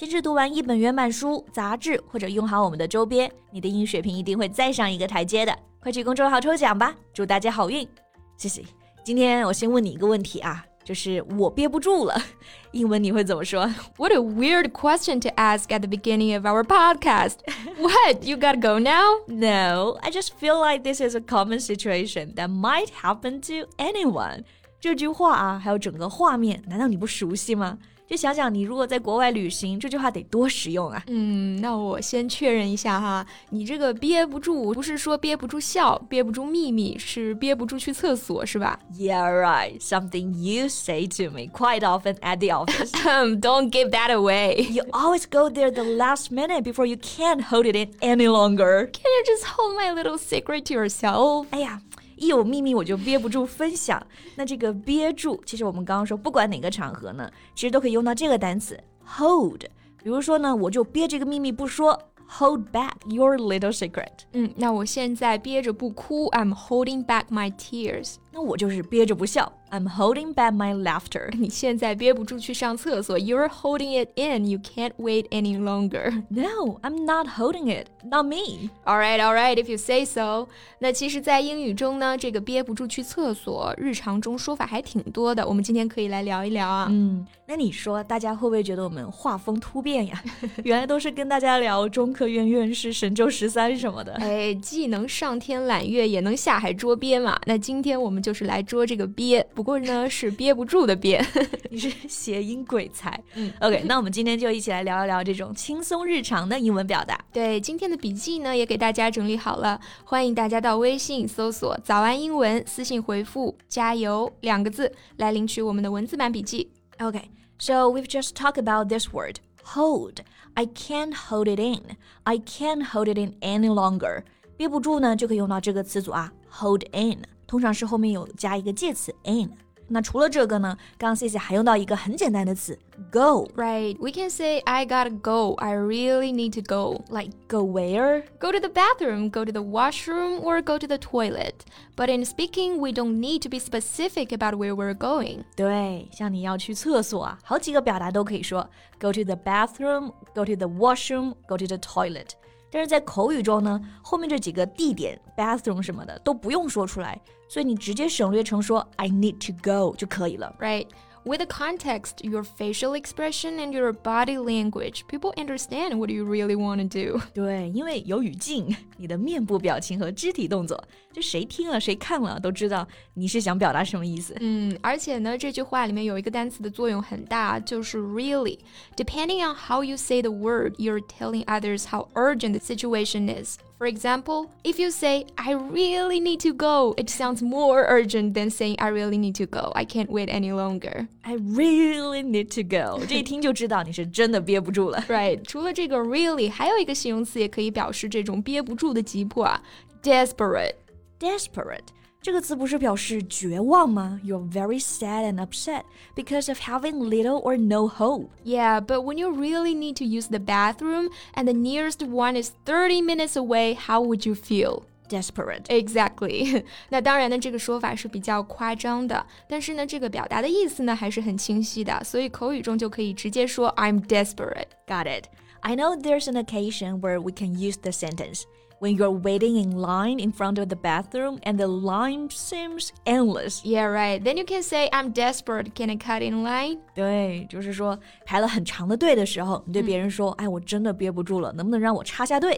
坚持读完一本原版书、杂志，或者用好我们的周边，你的英语水平一定会再上一个台阶的。快去公众号抽奖吧，祝大家好运！谢谢。今天我先问你一个问题啊。就是我憋不住了，英文你会怎么说？What a weird question to ask at the beginning of our podcast. What? You gotta go now? No, I just feel like this is a common situation that might happen to anyone. 这句话啊，还有整个画面，难道你不熟悉吗？就想想你如果在国外旅行，这句话得多实用啊！嗯，那我先确认一下哈，你这个憋不住，不是说憋不住笑，憋不住秘密，是憋不住去厕所，是吧？Yeah, right. Something you say to me quite often at the office. Don't give that away. You always go there the last minute before you can't hold it in any longer. Can you just hold my little secret to yourself? 哎呀。一有秘密我就憋不住分享。那这个憋住，其实我们刚刚说，不管哪个场合呢，其实都可以用到这个单词 hold。比如说呢，我就憋这个秘密不说，hold back your little secret。嗯，那我现在憋着不哭，I'm holding back my tears。那我就是憋着不笑。I'm holding back my laughter. 你现在憋不住去上厕所。You're holding it in. You can't wait any longer. No, I'm not holding it. Not me. All right, all right. If you say so. 那其实，在英语中呢，这个憋不住去厕所，日常中说法还挺多的。我们今天可以来聊一聊啊。嗯，那你说大家会不会觉得我们画风突变呀？原来都是跟大家聊中科院院士神舟十三什么的。哎，既能上天揽月，也能下海捉鳖嘛。那今天我们就是来捉这个鳖，不过呢是憋不住的憋，你是谐音鬼才。嗯，OK，那我们今天就一起来聊一聊这种轻松日常的英文表达。对，今天的笔记呢也给大家整理好了，欢迎大家到微信搜索“早安英文”，私信回复“加油”两个字来领取我们的文字版笔记。OK，so we've just talked about this word hold. I can't hold it in. I can't hold it in any longer. 憋不住呢，就可以用到这个词组啊，hold in。通常是后面有加一个介词 in。那除了这个呢，刚刚 C C 还用到一个很简单的词 go。Right, we can say I gotta go. I really need to go. Like go where? Go to the bathroom, go to the washroom, or go to the toilet. But in speaking, we don't need to be specific about where we're going. 对，像你要去厕所啊，好几个表达都可以说 go to the bathroom, go to the washroom, go to the toilet。 但是在口语中呢，后面这几个地点 bathroom 什么的都不用说出来，所以你直接省略成说 I need to go 就可以了。Right. With the context, your facial expression and your body language, people understand what you really want to do. 对，因为有语境，你的面部表情和肢体动作，就谁听了谁看了都知道你是想表达什么意思。嗯，而且呢，这句话里面有一个单词的作用很大，就是 really. Depending on how you say the word, you're telling others how urgent the situation is. For example, if you say, I really need to go, it sounds more urgent than saying, I really need to go. I can't wait any longer. I really need to go. 这一听就知道你是真的憋不住了。Right. 除了这个 really，还有一个形容词也可以表示这种憋不住的急迫啊，desperate。Desperate 这个词不是表示绝望吗？You're very sad and upset because of having little or no hope. Yeah, but when you really need to use the bathroom and the nearest one is 30 minutes away, how would you feel? Desperate. Exactly. 那当然呢，这个说法是比较夸张的，但是呢，这个表达的意思呢还是很清晰的，所以口语中就可以直接说 I'm desperate. Got it. I know there's an occasion where we can use the sentence when you're waiting in line in front of the bathroom and the line seems endless. Yeah, right. Then you can say, I'm desperate. Can I cut in line? 对，就是说排了很长的队的时候，你对别人说：“哎，我真的憋不住了，能不能让我插下队？”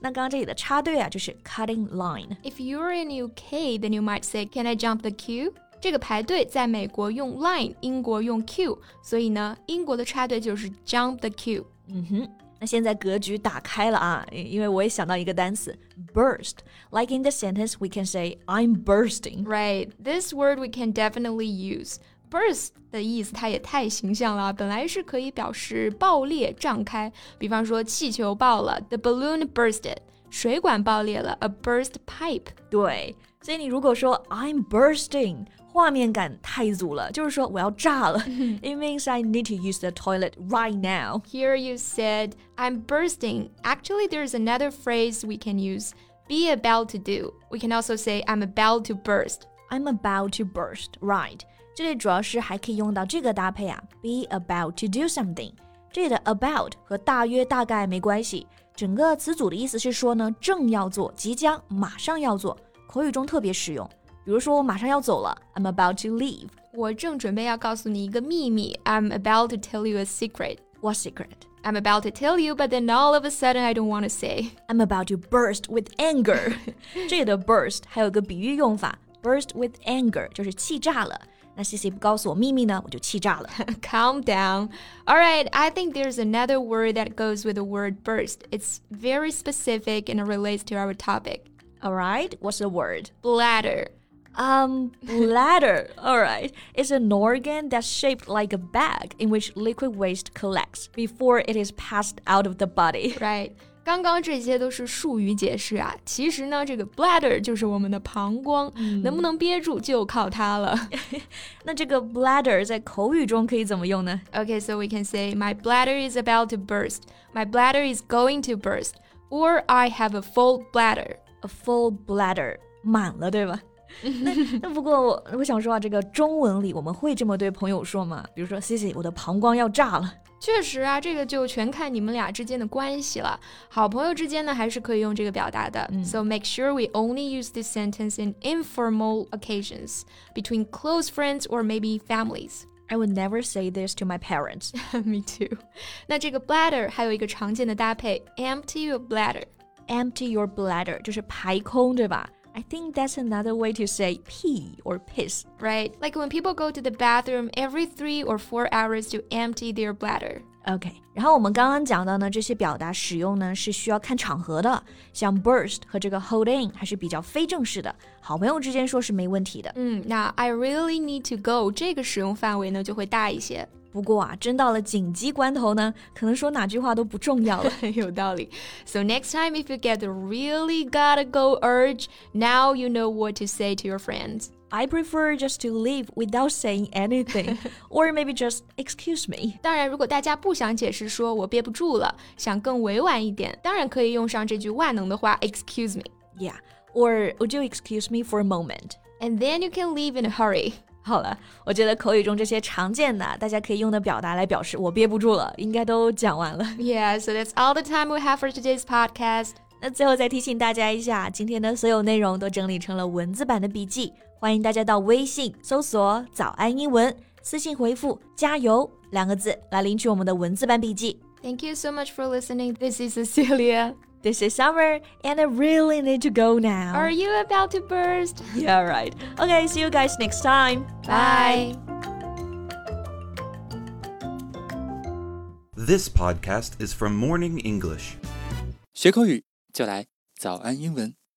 那刚刚这里的插队啊，就是 cutting line. If you're in UK, then you might say, Can I jump the queue? 这个排队在美国用 line，英国用 queue，所以呢，英国的插队就是 jump the queue。嗯哼。 那现在格局打开了啊，因为我也想到一个单词 burst。Like in the sentence, we can say I'm bursting. Right. This word we can definitely use. burst 的意思它也太形象了，本来是可以表示爆裂、胀开，比方说气球爆了，the balloon bursted； 水管爆裂了，a burst pipe。对，所以你如果说 I'm bursting，画面感太足了，就是说我要炸了。It means I need to use the toilet right now. Here you said I'm bursting. Actually, there's another phrase we can use. Be about to do. We can also say I'm about to burst. I'm about to burst. Right. 这里主要是还可以用到这个搭配啊，be about to do something。这里的 about 和大约、大概没关系， 整个词组的意思是说呢，正要做，即将，马上要做，口语中特别实用。比如说，我马上要走了，I'm about to leave。我正准备要告诉你一个秘密，I'm about to tell you a secret。What secret? I'm about to tell you, but then all of a sudden I don't want to say. I'm about to burst with anger。这里的 burst 还有个比喻用法，burst with anger 就是气炸了。那 C C 不告诉我秘密呢，我就气炸了。Calm down. All right, I think there's another word that goes with the word burst. It's very specific and it relates to our topic. All right, what's the word? Bladder. Um, bladder. All right. It's an organ that's shaped like a bag in which liquid waste collects before it is passed out of the body. Right. 刚刚这些都是术语解释啊，其实呢，这个 bladder 就是我们的膀胱，嗯、能不能憋住就靠它了。那这个 bladder 在口语中可以怎么用呢？Okay, so we can say my bladder is about to burst. My bladder is going to burst. Or I have a full bladder. A full bladder 满了，对吧？那那不过我我想说啊，这个中文里我们会这么对朋友说吗？比如说，Cici，我的膀胱要炸了。确实啊，这个就全看你们俩之间的关系了。好朋友之间呢，还是可以用这个表达的。嗯、so make sure we only use this sentence in informal occasions between close friends or maybe families. I would never say this to my parents. Me too. 那这个 bladder 还有一个常见的搭配，empty your bladder。Empty your bladder 就是排空，对吧 ？I think that's another way to say pee or piss. Right, like when people go to the bathroom every three or four hours to empty their bladder. OK，然后我们刚刚讲到呢，这些表达使用呢是需要看场合的，像 burst 和这个 hold in 还是比较非正式的，好朋友之间说是没问题的。嗯，那 I really need to go 这个使用范围呢就会大一些。 不过啊，真到了紧急关头呢，可能说哪句话都不重要了。有道理。So next time if you get the really gotta go urge, now you know what to say to your friends. I prefer just to leave without saying anything, or maybe just excuse me. 当然，如果大家不想解释说我憋不住了，想更委婉一点，当然可以用上这句万能的话，excuse me. Yeah, or would you excuse me for a moment? And then you can leave in a hurry. 好了，我觉得口语中这些常见的大家可以用的表达来表示我憋不住了，应该都讲完了。Yeah, so that's all the time we have for today's podcast. 那最后再提醒大家一下，今天的所有内容都整理成了文字版的笔记，欢迎大家到微信搜索“早安英文”，私信回复“加油”两个字来领取我们的文字版笔记。Thank you so much for listening. This is Cecilia. This is summer, and I really need to go now. Are you about to burst? Yeah, right. Okay, see you guys next time. Bye. This podcast is from Morning English. 学口语就来早安英文。